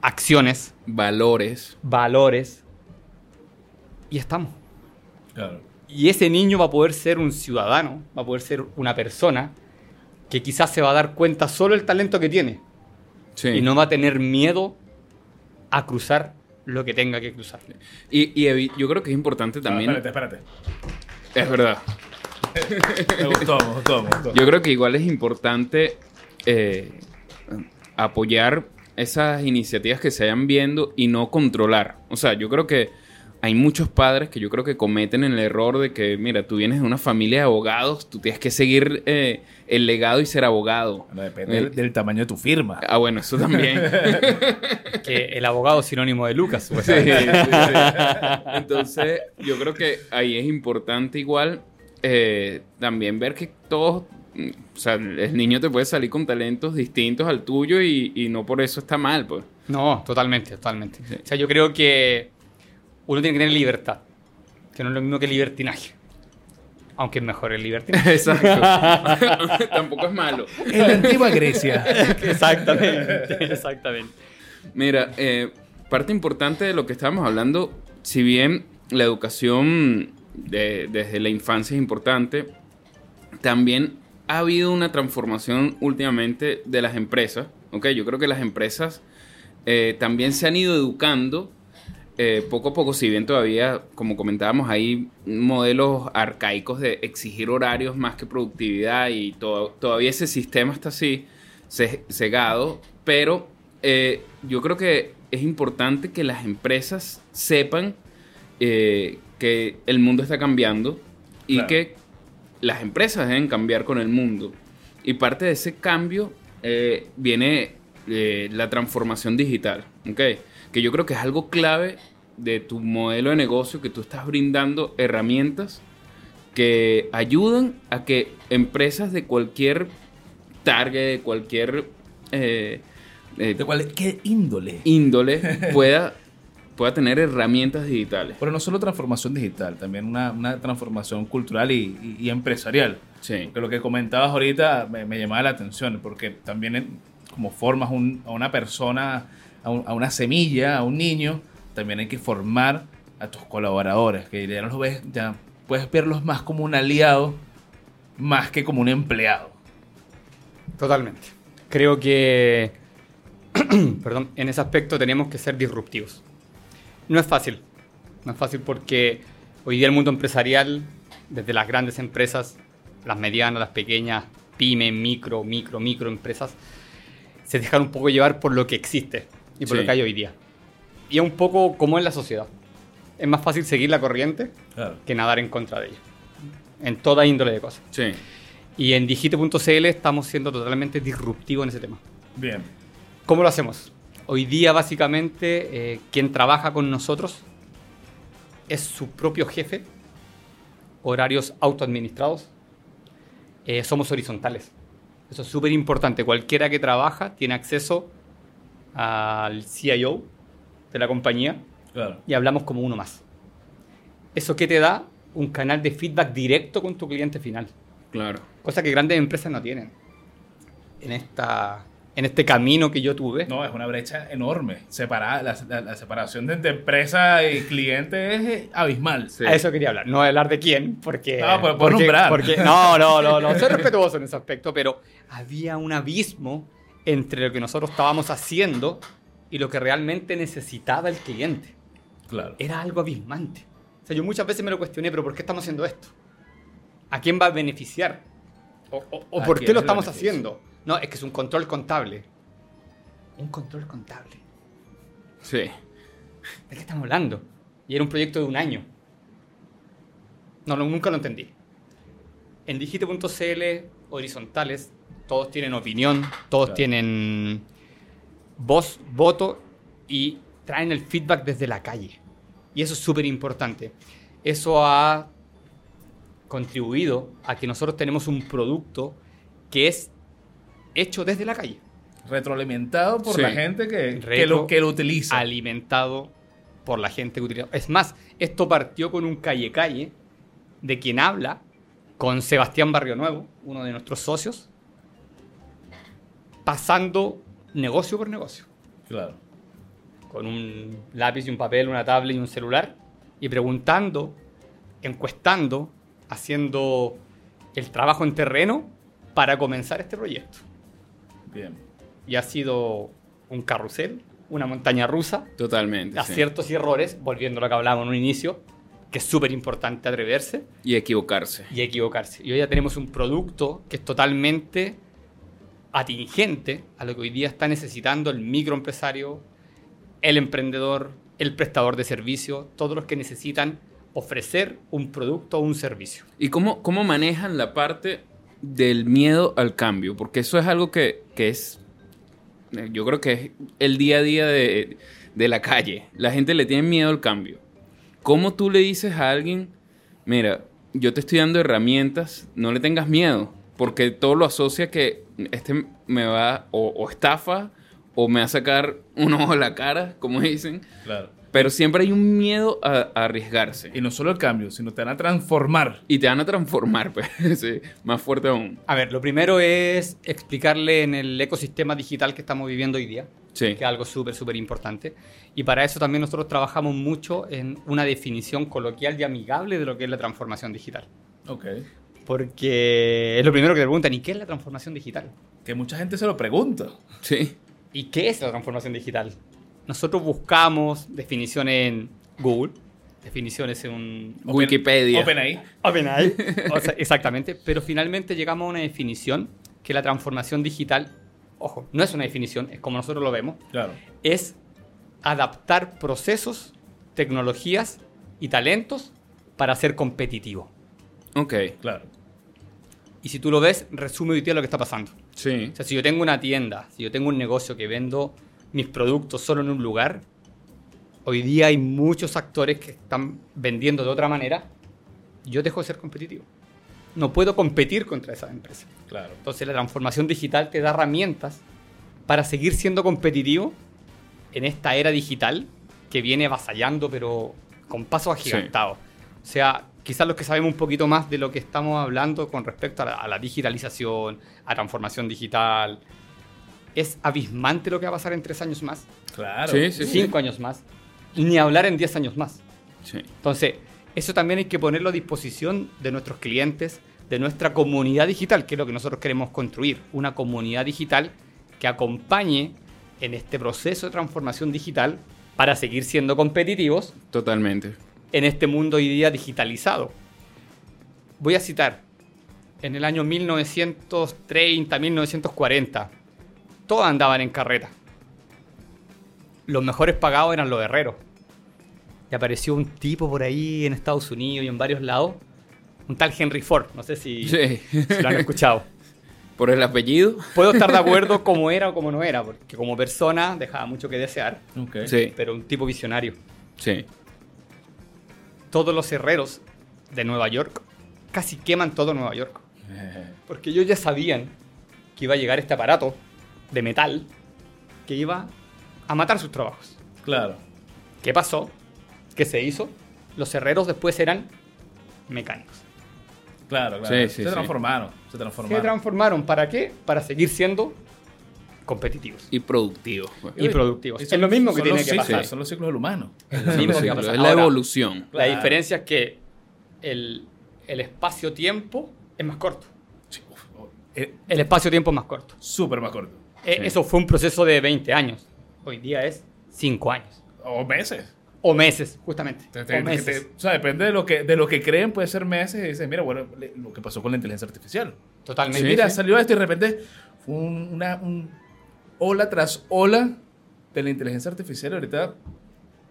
acciones, Valores. valores. Y estamos. Claro. Y ese niño va a poder ser un ciudadano, va a poder ser una persona que quizás se va a dar cuenta solo el talento que tiene Sí. y no va a tener miedo a cruzar lo que tenga que cruzar. Y, yo creo que es importante No, también. espérate, espérate. es verdad. Me gustó, me gustó, me gustó. Yo creo que igual es importante eh, apoyar esas iniciativas que se vayan viendo y no controlar. O sea, yo creo que hay muchos padres que yo creo que cometen el error de que, mira, tú vienes de una familia de abogados, tú tienes que seguir eh, el legado y ser abogado. Bueno, depende Eh, del, del tamaño de tu firma. Ah, bueno, eso también. Que el abogado es sinónimo de Lucas. Sí, supuestamente. sí, sí. Entonces, yo creo que ahí es importante igual eh, también ver que todos, o sea, el niño te puede salir con talentos distintos al tuyo y, y no por eso está mal, pues. No, totalmente, totalmente. Sí. O sea, yo creo que uno tiene que tener libertad, que no es lo mismo que libertinaje. Aunque es mejor el libertinaje. Exacto. Tampoco es malo. En la antigua Grecia. exactamente, exactamente. Mira, eh, parte importante de lo que estábamos hablando, si bien la educación de- desde la infancia es importante, también ha habido una transformación últimamente de las empresas. ¿ok? Yo creo que las empresas eh, también se han ido educando eh, poco a poco, si bien todavía, como comentábamos, hay modelos arcaicos de exigir horarios más que productividad y to- todavía ese sistema está así, ce- cegado, pero eh, yo creo que es importante que las empresas sepan eh, que el mundo está cambiando y Claro. que las empresas deben cambiar con el mundo. Y parte de ese cambio viene la transformación digital, ¿ok? Que yo creo que es algo clave de tu modelo de negocio, que tú estás brindando herramientas que ayudan a que empresas de cualquier target, de cualquier eh, eh, ¿De cuál? ¿Qué índole? índole, pueda, pueda tener herramientas digitales. Pero no solo transformación digital, también una, una transformación cultural y, y- y empresarial. Sí. Porque lo que comentabas ahorita me, me llamaba la atención, porque también en- como formas un- a una persona, a, un- a una semilla, a un niño, también hay que formar a tus colaboradores, que ya los ves, ya puedes verlos más como un aliado, más que como un empleado. Totalmente. Creo que, perdón, en ese aspecto tenemos que ser disruptivos. No es fácil. No es fácil porque hoy día el mundo empresarial, desde las grandes empresas, las medianas, las pequeñas, pyme, micro, micro, micro empresas, se dejan un poco llevar por lo que existe y por Sí. lo que hay hoy día. Y es un poco como en la sociedad. Es más fácil seguir la corriente Claro. que nadar en contra de ella. En toda índole de cosas. Sí. Y en digite.cl estamos siendo totalmente disruptivos en ese tema. Bien. ¿Cómo lo hacemos? Hoy día, básicamente, eh, quien trabaja con nosotros es su propio jefe, horarios autoadministrados, eh, somos horizontales. Eso es súper importante. Cualquiera que trabaja tiene acceso al CIO de la compañía Claro. y hablamos como uno más. ¿Eso qué te da? Un canal de feedback directo con tu cliente final. Claro. Cosa que grandes empresas no tienen. En, esta, en este camino que yo tuve. No, es una brecha enorme. Separada, la, la- la separación de, de empresa y cliente es eh, abismal. Sí. A eso quería hablar. No hablar de quién, porque. No, pues, por porque, nombrar. porque- no, no, no, no. Soy respetuoso en ese aspecto, pero había un abismo entre lo que nosotros estábamos haciendo y lo que realmente necesitaba el cliente. Claro. Era algo abismante. O sea, yo muchas veces me lo cuestioné, pero ¿por qué estamos haciendo esto? ¿A quién va a beneficiar? ¿O, o- o ¿A por qué lo estamos beneficio? haciendo? No, es que es un control contable. Un control contable. Sí. ¿De qué estamos hablando? Y era un proyecto de un año. No, no, nunca lo entendí. En digite.cl, horizontales, todos tienen opinión, todos Claro. tienen voz, voto y traen el feedback desde la calle. Y eso es súper importante. Eso ha contribuido a que nosotros tenemos un producto que es hecho desde la calle. Retroalimentado por Sí. la gente que, que lo, que lo utiliza. alimentado por la gente que utiliza. Es más, esto partió con un calle-calle de quien habla con Sebastián Barrio Nuevo, uno de nuestros socios, pasando negocio por negocio, Claro. con un lápiz y un papel, una tablet y un celular, y preguntando, encuestando, haciendo el trabajo en terreno para comenzar este proyecto. Bien. Y ha sido un carrusel, una montaña rusa, Totalmente. sí. aciertos y errores, volviendo a lo que hablábamos en un inicio, que es súper importante atreverse Y equivocarse. y equivocarse. Y hoy ya tenemos un producto que es totalmente atingente a lo que hoy día está necesitando el microempresario, el emprendedor, el prestador de servicio, todos los que necesitan ofrecer un producto o un servicio. ¿Y cómo, cómo manejan la parte del miedo al cambio? Porque eso es algo que, que es, eh, yo creo que es el día a día de, de la calle. La gente le tiene miedo al cambio. ¿Cómo tú le dices a alguien, mira, yo te estoy dando herramientas, no le tengas miedo? Porque todo lo asocia que este me va o, o estafa o me va a sacar un ojo a la cara, como dicen. Claro. Pero siempre hay un miedo a, a arriesgarse. Y no solo el cambio, sino te van a transformar. Y te van a transformar, pues, sí, más fuerte aún. A ver, lo primero es explicarle en el ecosistema digital que estamos viviendo hoy día, Sí. que es algo súper, súper importante. Y para eso también nosotros trabajamos mucho en una definición coloquial y amigable de lo que es la transformación digital. Ok. Porque es lo primero que te preguntan, ¿y qué es la transformación digital? Que mucha gente se lo pregunta. Sí. ¿Y qué es la transformación digital? Nosotros buscamos definiciones en Google, definiciones en un Open- Wikipedia. OpenAI. OpenAI, o sea, exactamente, pero finalmente llegamos a una definición que la transformación digital, ojo, no es una definición, es como nosotros lo vemos, Claro. es adaptar procesos, tecnologías y talentos para ser competitivo. Ok. Claro. Y si tú lo ves, resume hoy día lo que está pasando. Sí. O sea, si yo tengo una tienda, si yo tengo un negocio que vendo mis productos solo en un lugar, hoy día hay muchos actores que están vendiendo de otra manera. Yo dejo de ser competitivo. No puedo competir contra esas empresas. Claro. Entonces la transformación digital te da herramientas para seguir siendo competitivo en esta era digital que viene avasallando, pero con pasos agigantados. O sea, quizás los que sabemos un poquito más de lo que estamos hablando con respecto a la, a la digitalización, a transformación digital, es abismante lo que va a pasar en tres años más, Claro. Sí, sí, sí. cinco años más, ni hablar en diez años más. Sí. Entonces, eso también hay que ponerlo a disposición de nuestros clientes, de nuestra comunidad digital, que es lo que nosotros queremos construir, una comunidad digital que acompañe en este proceso de transformación digital para seguir siendo competitivos Totalmente. En este mundo hoy día digitalizado. Voy a citar, en el año 1930, 1940, todos andaban en carreta. Los mejores pagados eran los herreros. Y apareció un tipo por ahí en Estados Unidos y en varios lados, un tal Henry Ford, no sé si, Sí. si lo han escuchado. Por el apellido. Puedo estar de acuerdo como era o como no era, porque como persona dejaba mucho que desear. Sí. pero un tipo visionario. Sí. Todos los herreros de Nueva York casi queman todo Nueva York. Porque ellos ya sabían que iba a llegar este aparato de metal que iba a matar sus trabajos. Claro. ¿Qué pasó? ¿Qué se hizo? Los herreros después eran mecánicos. Claro, claro. Sí, sí, se sí. transformaron. Se Se transformaron. transformaron. ¿Para qué? Para seguir siendo competitivos Y productivo. pues. y productivos. Y Es lo mismo que tiene que ciclos, pasar. Son los ciclos del humano. Es lo mismo que va a es pasar. la Ahora, evolución. La Claro. diferencia es que el, el espacio-tiempo es más corto. Sí, uf, oh, eh, El espacio-tiempo es más corto. Súper más corto. Sí. Eso fue un proceso de 20 años. Hoy día es 5 años. O meses. O meses, justamente. Te- te- o meses. te- o sea, depende de lo que de lo que creen, puede ser meses. Y dices, mira, bueno, le- lo que pasó con la inteligencia artificial. Totalmente. Sí, mira, salió esto y de repente fue un- una un ola tras ola de la inteligencia artificial. Ahorita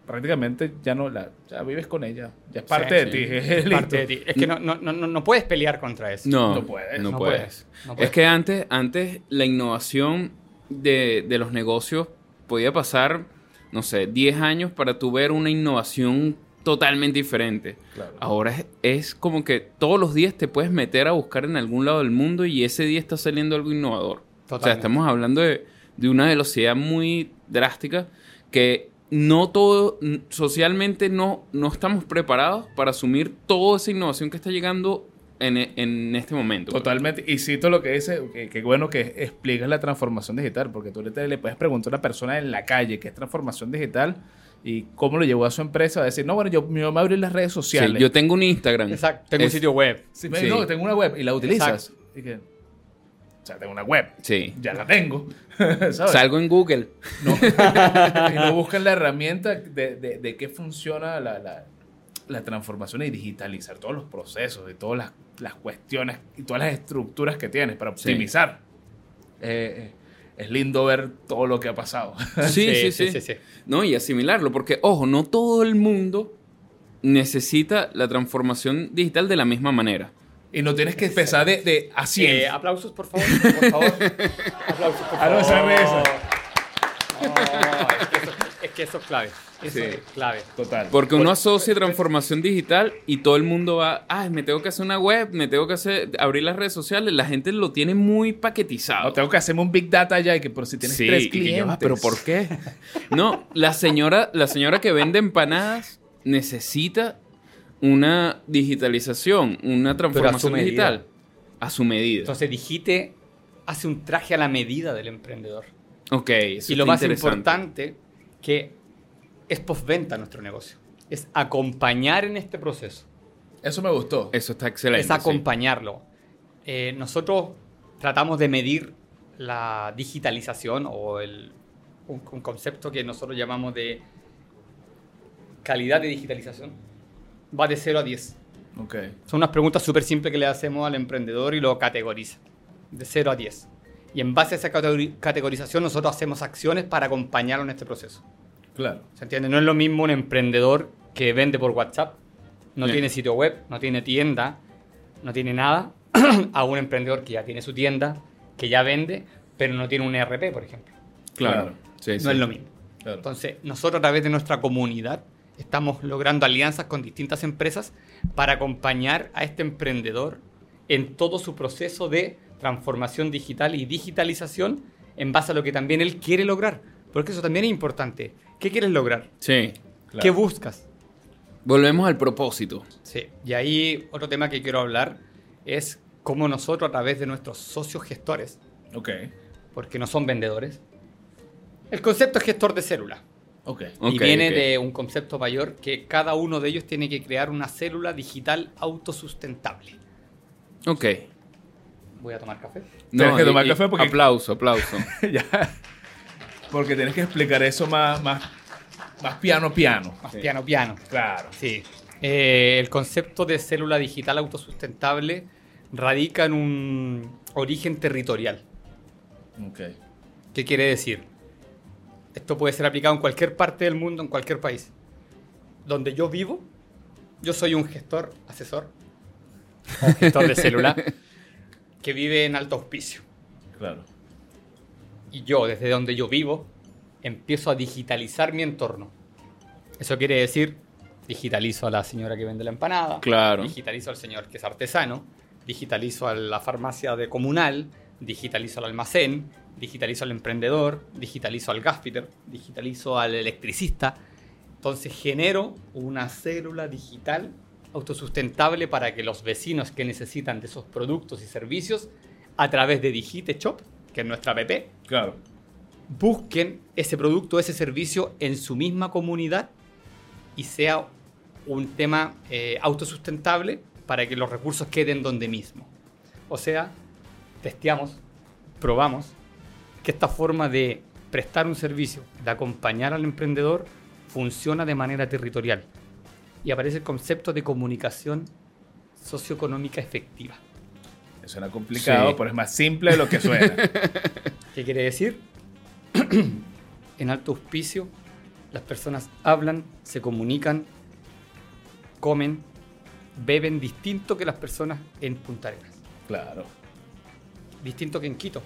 prácticamente ya no la ya vives con ella. Ya es parte Sí, de sí. ti. Es parte de ti. Es que no, no, no, no- no puedes pelear contra eso. No, No puedes. No, No puedes. puedes, no puedes. Es que antes, antes la innovación de, de los negocios podía pasar, no sé, 10 años para tú ver una innovación totalmente diferente. Claro. Ahora es, es como que todos los días te puedes meter a buscar en algún lado del mundo y ese día está saliendo algo innovador. O sea, estamos hablando de, de una velocidad muy drástica que no todo, socialmente no, no estamos preparados para asumir toda esa innovación que está llegando en, e- en este momento. Totalmente. Y cito lo que dice, que, que bueno que explicas la transformación digital, porque tú ahorita le puedes preguntar a una persona en la calle qué es transformación digital y cómo lo llevó a su empresa. a decir, no, bueno, yo me voy a abrir las redes Sí, sociales. yo tengo un Instagram. Exacto. Tengo un Es- sitio web. Sí, me- Sí. No, tengo una web y la utilizas. Y que, o sea, tengo una web. Sí. Ya la tengo. ¿Sabes? Salgo en Google. No. y no buscan la herramienta de, de, de qué funciona la, la, la transformación y digitalizar todos los procesos y todas las, las cuestiones y todas las estructuras que tienes para Sí. optimizar. Eh, eh, es lindo ver todo lo que ha pasado. Sí, sí, sí, No, y asimilarlo, porque, ojo, no todo el mundo necesita la transformación digital de la misma manera. Y no tienes que empezar de, de a 100. Eh, aplausos, por favor. Por favor. aplausos, por Ah, no, favor. No, es, que eso, es que eso es clave. Eso Sí. es clave. Total. Porque uno asocia transformación digital y todo el mundo va, ah, me tengo que hacer una web, me tengo que hacer, abrir las redes sociales. La gente lo tiene muy paquetizado. No, tengo que hacerme un big data ya y que por si tienes Sí, tres y que yo, clientes. ah, pero ¿por qué? No, la señora, la señora que vende empanadas necesita una digitalización, una transformación medida. digital a su medida. Entonces, Digite hace un traje a la medida del emprendedor. ok, eso y lo más importante, que es postventa nuestro negocio. Es acompañar en este proceso. Eso me gustó. Eso está excelente. es sí. acompañarlo. Eh, nosotros tratamos de medir la digitalización o el, un, un concepto que nosotros llamamos de calidad de digitalización. Va de 0 a 10. Ok. Son unas preguntas súper simples que le hacemos al emprendedor y lo categoriza. De 0 a 10. Y en base a esa categori- categorización nosotros hacemos acciones para acompañarlo en este proceso. Claro. ¿Se entiende? No es lo mismo un emprendedor que vende por WhatsApp, no Bien. tiene sitio web, no tiene tienda, no tiene nada, a un emprendedor que ya tiene su tienda, que ya vende, pero no tiene un ERP, por ejemplo. Claro. Claro. Sí, No sí. es lo mismo. Claro. Entonces, nosotros a través de nuestra comunidad estamos logrando alianzas con distintas empresas para acompañar a este emprendedor en todo su proceso de transformación digital y digitalización en base a lo que también él quiere lograr. Porque eso también es importante. ¿Qué quieres lograr? Sí. Claro. ¿Qué buscas? Volvemos al propósito. Sí. Y ahí otro tema que quiero hablar es cómo nosotros a través de nuestros socios gestores, Ok. porque no son vendedores, el concepto es gestor de célula. Ok. Ok, y viene ok. de un concepto mayor que cada uno de ellos tiene que crear una célula digital autosustentable. Ok. Voy a tomar café. Tienes que tomar y- café porque- Aplauso, aplauso. ya. Porque tienes que explicar eso más, más, más piano piano. Más Sí. piano piano. Claro. Sí. Eh, el concepto de célula digital autosustentable radica en un origen territorial. Ok. ¿Qué quiere decir? Esto puede ser aplicado en cualquier parte del mundo, en cualquier país. Donde yo vivo, yo soy un gestor, asesor, o gestor de célula, que vive en alto auspicio. Claro. Y yo, desde donde yo vivo, empiezo a digitalizar mi entorno. Eso quiere decir, digitalizo a la señora que vende la empanada, Claro. digitalizo al señor que es artesano, digitalizo a la farmacia de comunal, digitalizo al almacén, digitalizo al emprendedor, digitalizo al gaspiter, digitalizo al electricista. Entonces genero una célula digital autosustentable para que los vecinos que necesitan de esos productos y servicios a través de Digite Shop, que es nuestra app, Claro. busquen ese producto, ese servicio en su misma comunidad y sea un tema eh, autosustentable para que los recursos queden donde mismo. O sea, testeamos, probamos que esta forma de prestar un servicio, de acompañar al emprendedor, funciona de manera territorial. Y aparece el concepto de comunicación socioeconómica efectiva. Suena complicado, Sí. pero es más simple de lo que suena. ¿Qué quiere decir? en alto auspicio, las personas hablan, se comunican, comen, beben distinto que las personas en Punta Arenas, claro. Distinto que en Quito,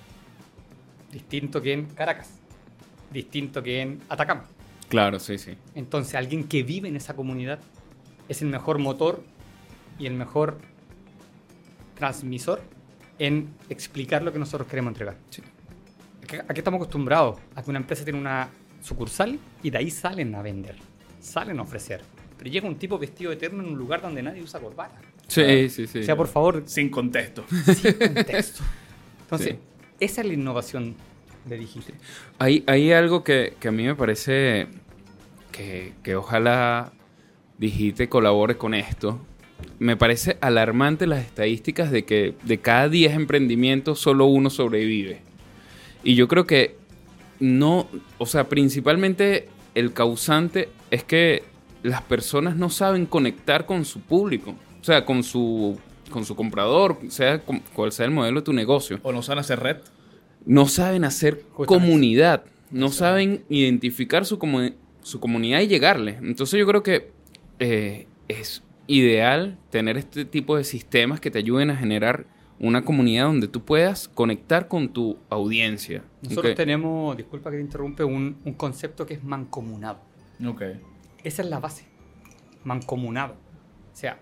distinto que en Caracas, distinto que en Atacama. Claro, sí, sí. Entonces, alguien que vive en esa comunidad es el mejor motor y el mejor transmisor en explicar lo que nosotros queremos entregar. Sí. ¿A qué- ¿A qué estamos acostumbrados? A que una empresa tiene una sucursal y de ahí salen a vender, salen a ofrecer. Pero llega un tipo vestido eterno en un lugar donde nadie usa corbata. Sí, sí, sí. O sea, por favor, Sin contexto. sin contexto. Entonces, Sí. esa es la innovación de Digite. Hay, hay algo que, que a mí me parece que, que ojalá Digite colabore con esto. Me parece alarmante las estadísticas de que de cada 10 emprendimientos solo uno sobrevive. Y yo creo que no, o sea, principalmente el causante es que las personas no saben conectar con su público, o sea, con su, con su comprador, sea cual sea el modelo de tu negocio O no saben hacer red. no saben hacer Justamente. comunidad, no saben identificar su, comu- su comunidad y llegarle. Entonces yo creo que eh, es ideal tener este tipo de sistemas que te ayuden a generar una comunidad donde tú puedas conectar con tu audiencia. Nosotros tenemos, disculpa que te interrumpe, un, un concepto que es mancomunado. Ok. Esa es la base. Mancomunado. O sea,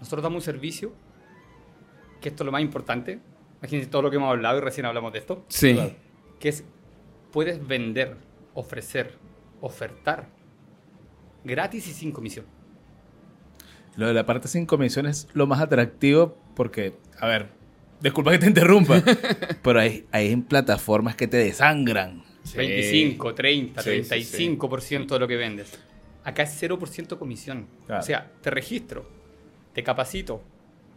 nosotros damos un servicio, que esto es lo más importante. Imagínense todo lo que hemos hablado y recién hablamos de esto. Sí, Claro. Que es, puedes vender, ofrecer, ofertar gratis y sin comisión. Lo de la parte sin comisión es lo más atractivo porque, a ver, disculpa que te interrumpa, pero hay, hay en plataformas que te desangran. Sí. 25, 30, Sí, sí, 35% de lo que vendes. Acá es 0% comisión. Claro. O sea, te registro, te capacito,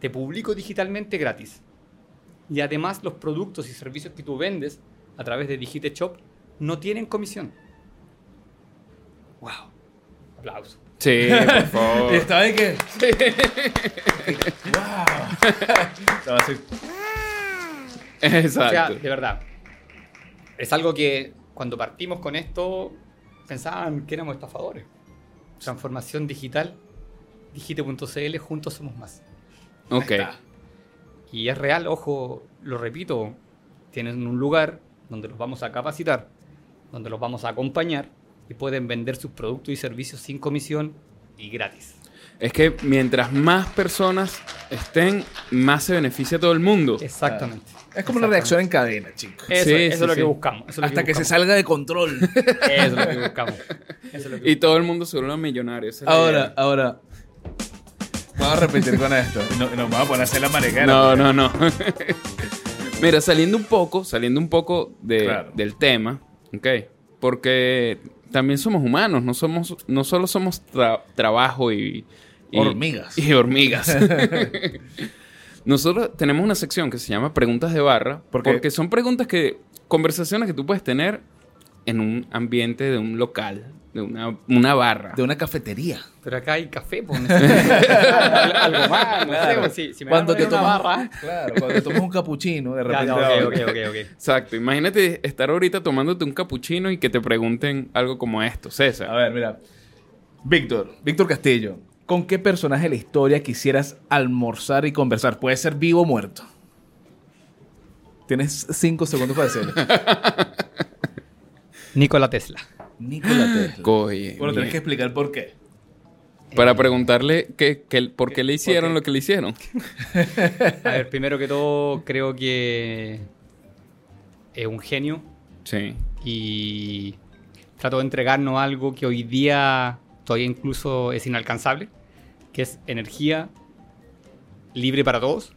te publico digitalmente gratis. Y además los productos y servicios que tú vendes a través de Digite Shop no tienen comisión. ¡Wow! Aplauso. sí, por favor. Y estaba de que... ¡Wow! Estaba así. O sea, Exacto. de verdad. Es algo que cuando partimos con esto pensaban que éramos estafadores. Transformación digital, digite.cl, juntos somos más. Ok. está. Y es real, ojo, lo repito, tienen un lugar donde los vamos a capacitar, donde los vamos a acompañar y pueden vender sus productos y servicios sin comisión y gratis. Es que mientras más personas estén, más se beneficia todo el mundo. Exactamente. Es como una reacción en cadena, chicos. Eso, Sí, eso sí, es lo sí. que buscamos. eso Hasta que se salga de control. Eso es lo que buscamos. Eso es lo que Y todo el mundo se vuelve millonario. Ahora, ahora. Vamos a repetir con esto. No- nos vamos a poner a hacer la mariquera. No, no, no. Mira, saliendo un poco, saliendo un poco de- Claro. del tema, ¿ok? Porque también somos humanos, no somos, no solo somos tra- trabajo y, y- Hormigas. Y hormigas. Nosotros tenemos una sección que se llama Preguntas de Barra, ¿Por qué? porque son preguntas que, conversaciones que tú puedes tener en un ambiente de un local, de una, una barra. De una cafetería. Pero acá hay café, pues, algo más, no Claro. pues, si, si me cuando te poner una tomas, barra. claro, cuando te tomas un capuchino, de repente. no, ahora- ok, ok, ok, ok. Exacto. Imagínate estar ahorita tomándote un capuchino y que te pregunten algo como esto, César. A ver, mira. Víctor, Víctor Castillo, ¿con qué personaje de la historia quisieras almorzar y conversar? Puede ser vivo o muerto. Tienes cinco segundos para decirlo. Nikola Tesla. Nikola Tesla. Coye, Bueno, tenés que explicar por qué. Para preguntarle que, que- por qué le hicieron qué? lo que le hicieron. A ver, primero que todo, creo que es un genio Sí. y trató de entregarnos algo que hoy día todavía incluso es inalcanzable, que es energía libre para todos,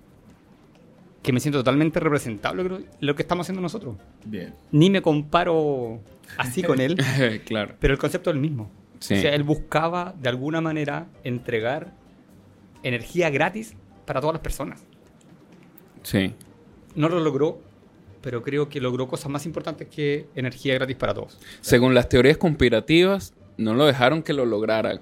que me siento totalmente representable creo, lo que estamos haciendo nosotros. Bien. Ni me comparo así con él, claro. pero el concepto es el mismo. Sí. O sea, él buscaba de alguna manera entregar energía gratis para todas las personas. Sí. No lo logró, pero creo que logró cosas más importantes que energía gratis para todos. Según las teorías conspirativas, no lo dejaron que lo lograra.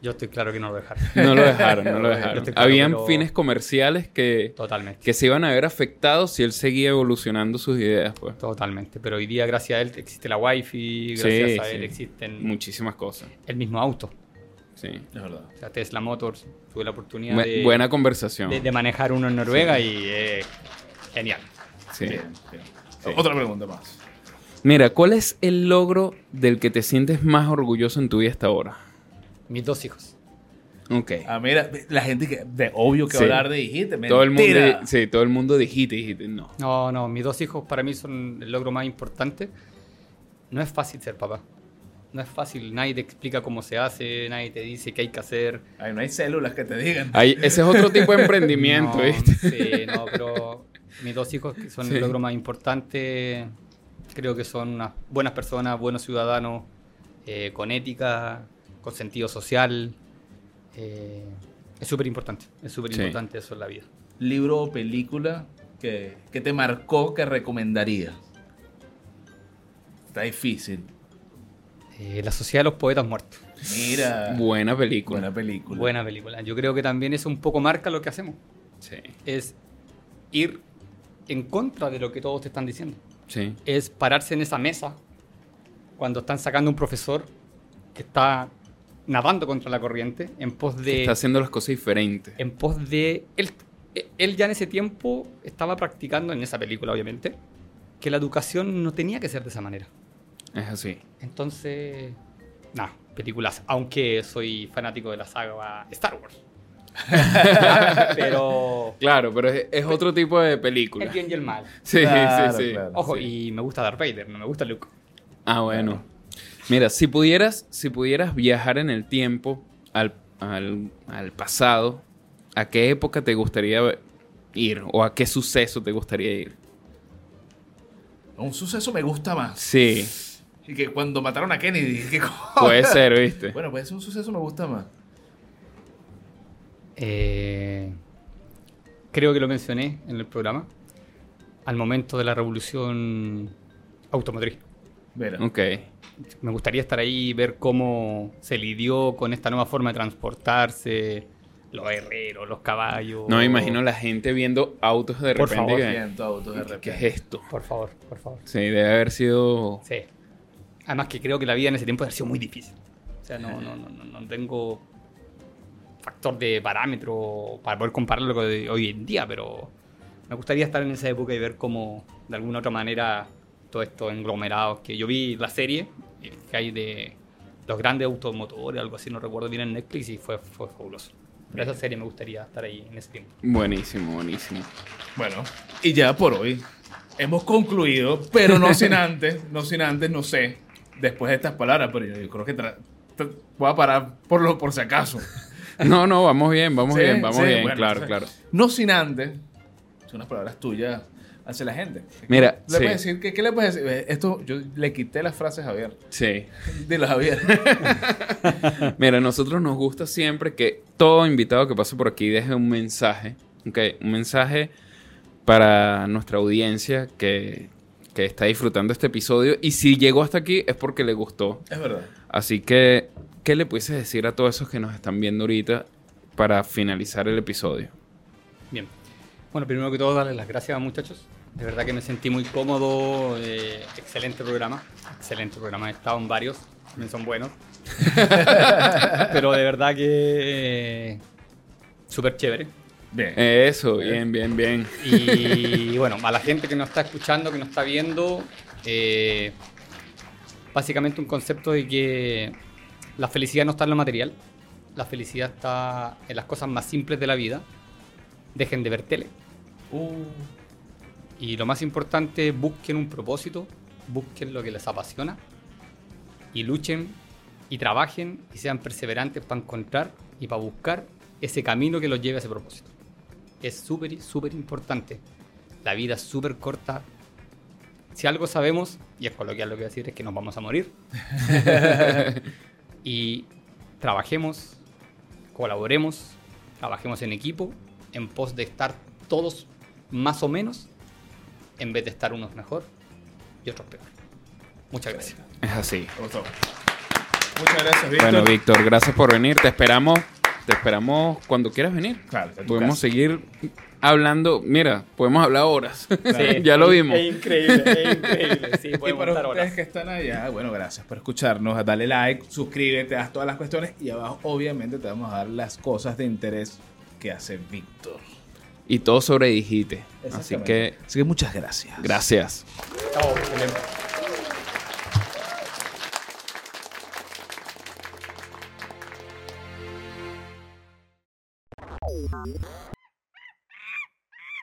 Yo estoy claro que no lo dejaron. No lo dejaron, no lo dejaron. claro, Habían pero- fines comerciales que, Totalmente. que se iban a ver afectados si él seguía evolucionando sus ideas, pues. Totalmente. Pero hoy día, gracias a él, existe la wifi, gracias Sí, a él sí. existen Muchísimas cosas. el mismo auto. Sí. Es verdad. O sea, Tesla Motors, tuve la oportunidad Bu- de, buena conversación. de, de manejar uno en Noruega y eh, genial. Sí. Bien, bien. Sí. Otra pregunta más. Mira, ¿cuál es el logro del que te sientes más orgulloso en tu vida hasta ahora? Mis dos hijos. Ok. Ah, mira, la gente que de obvio que Sí. hablar de dijiste. Todo el mundo, mentira. sí, todo el mundo dijiste, dijiste, no. No, no, mis dos hijos para mí son el logro más importante. No es fácil ser papá. no es fácil. Nadie te explica cómo se hace, nadie te dice qué hay que hacer. Ay, no hay células que te digan. Ahí- ese es otro tipo de emprendimiento, No, ¿viste? Sí, no, pero mis dos hijos, que son Sí. el logro más importante, creo que son unas buenas personas, buenos ciudadanos, eh, con ética, con sentido social. eh, es súper importante, es súper Sí. importante eso en la vida. Libro o película que, que te marcó que recomendarías. Está difícil. Eh, la Sociedad de los Poetas Muertos. Mira. Buena película. Buena película. Buena película. Yo creo que también eso un poco marca lo que hacemos. Sí, Es ir en contra de lo que todos te están diciendo. sí. es pararse en esa mesa cuando están sacando un profesor que está nadando contra la corriente en pos de Está haciendo las cosas diferentes. en pos de él él ya en ese tiempo estaba practicando en esa película obviamente que la educación no tenía que ser de esa manera Es así. entonces nada películas aunque soy fanático de la saga Star Wars pero Claro, pero es, es otro tipo de película. el bien y el mal Sí, Claro, sí, sí. claro. ojo Sí. y me gusta Darth Vader no me gusta Luke Ah, bueno. Mira, si pudieras, si pudieras viajar en el tiempo al, al- al pasado, ¿a qué época te gustaría ir? ¿O a qué suceso te gustaría ir? Un suceso me gusta más. Sí, Y que cuando mataron a Kennedy. que puede ser, ¿viste? Bueno, pues un suceso me gusta más. Eh, creo que lo mencioné en el programa, al momento de la revolución automotriz. Mira. Ok. Me gustaría estar ahí y ver cómo se lidió con esta nueva forma de transportarse, los herreros, los caballos. No me imagino la gente viendo autos de Por repente. favor. que- Siento autos de ¿Qué repente. es esto? Por favor, por favor. Sí, debe haber sido... Sí. Además que creo que la vida en ese tiempo ha sido muy difícil. O sea, no, no, no, no, no tengo factor de parámetro para poder compararlo con de hoy en día, pero me gustaría estar en esa época y ver cómo, de alguna otra manera, todo esto englomerados, que yo vi la serie que hay de los grandes automotores, algo así, no recuerdo bien en Netflix, y fue, fue fabuloso. Pero esa serie me gustaría estar ahí en ese tiempo. Buenísimo, buenísimo. Bueno, y ya por hoy hemos concluido, pero no sin antes, no sin antes, no sé, después de estas palabras, pero yo, yo creo que voy a parar por, lo, por si acaso. No, no, vamos bien, vamos Sí, bien, vamos sí, bien, bueno, claro, sí. claro. No sin antes, son unas palabras tuyas hacia la gente. Mira, ¿Le sí. puedes decir? ¿qué, ¿Qué le puedes decir? Esto, yo le quité las frases a Javier. Sí. Dilo, Javier. Mira, a nosotros nos gusta siempre que todo invitado que pase por aquí deje un mensaje, ¿ok? Un mensaje para nuestra audiencia que, que está disfrutando este episodio. Y si llegó hasta aquí es porque le gustó. es verdad. Así que, ¿qué le pudieses decir a todos esos que nos están viendo ahorita para finalizar el episodio? Bien. Bueno, primero que todo, darles las gracias, muchachos. De verdad que me sentí muy cómodo. eh, excelente programa. Excelente programa. He estado en varios. También son buenos. Pero de verdad que. eh, Súper chévere. Bien. Eso, bien, bien, bien. Y bueno, a la gente que nos está escuchando, que nos está viendo, eh, básicamente un concepto de que la felicidad no está en lo material, la felicidad está en las cosas más simples de la vida. Dejen de ver tele. Uh, Y lo más importante, busquen un propósito, busquen lo que les apasiona y luchen y trabajen y sean perseverantes para encontrar y para buscar ese camino que los lleve a ese propósito. Es súper, súper importante. La vida es súper corta. Si algo sabemos, y es coloquial lo que voy a decir, es que nos vamos a morir. y trabajemos, colaboremos, trabajemos en equipo, en pos de estar todos más o menos, en vez de estar unos mejor y otros peor. Muchas gracias. Es así. Muchas gracias, Víctor. Bueno, Víctor, gracias por venir. Te esperamos, te esperamos cuando quieras venir. Claro, Podemos casa. seguir hablando. Mira, podemos hablar horas. Sí, ya lo vimos. Es increíble, es increíble. Sí, Y podemos para ustedes horas. que están allá, bueno, gracias por escucharnos. Dale like, suscríbete, haz todas las cuestiones y abajo obviamente te vamos a dar las cosas de interés que hace Víctor. Y todo sobre Digite. Así que, Así que muchas gracias. gracias. Excelente.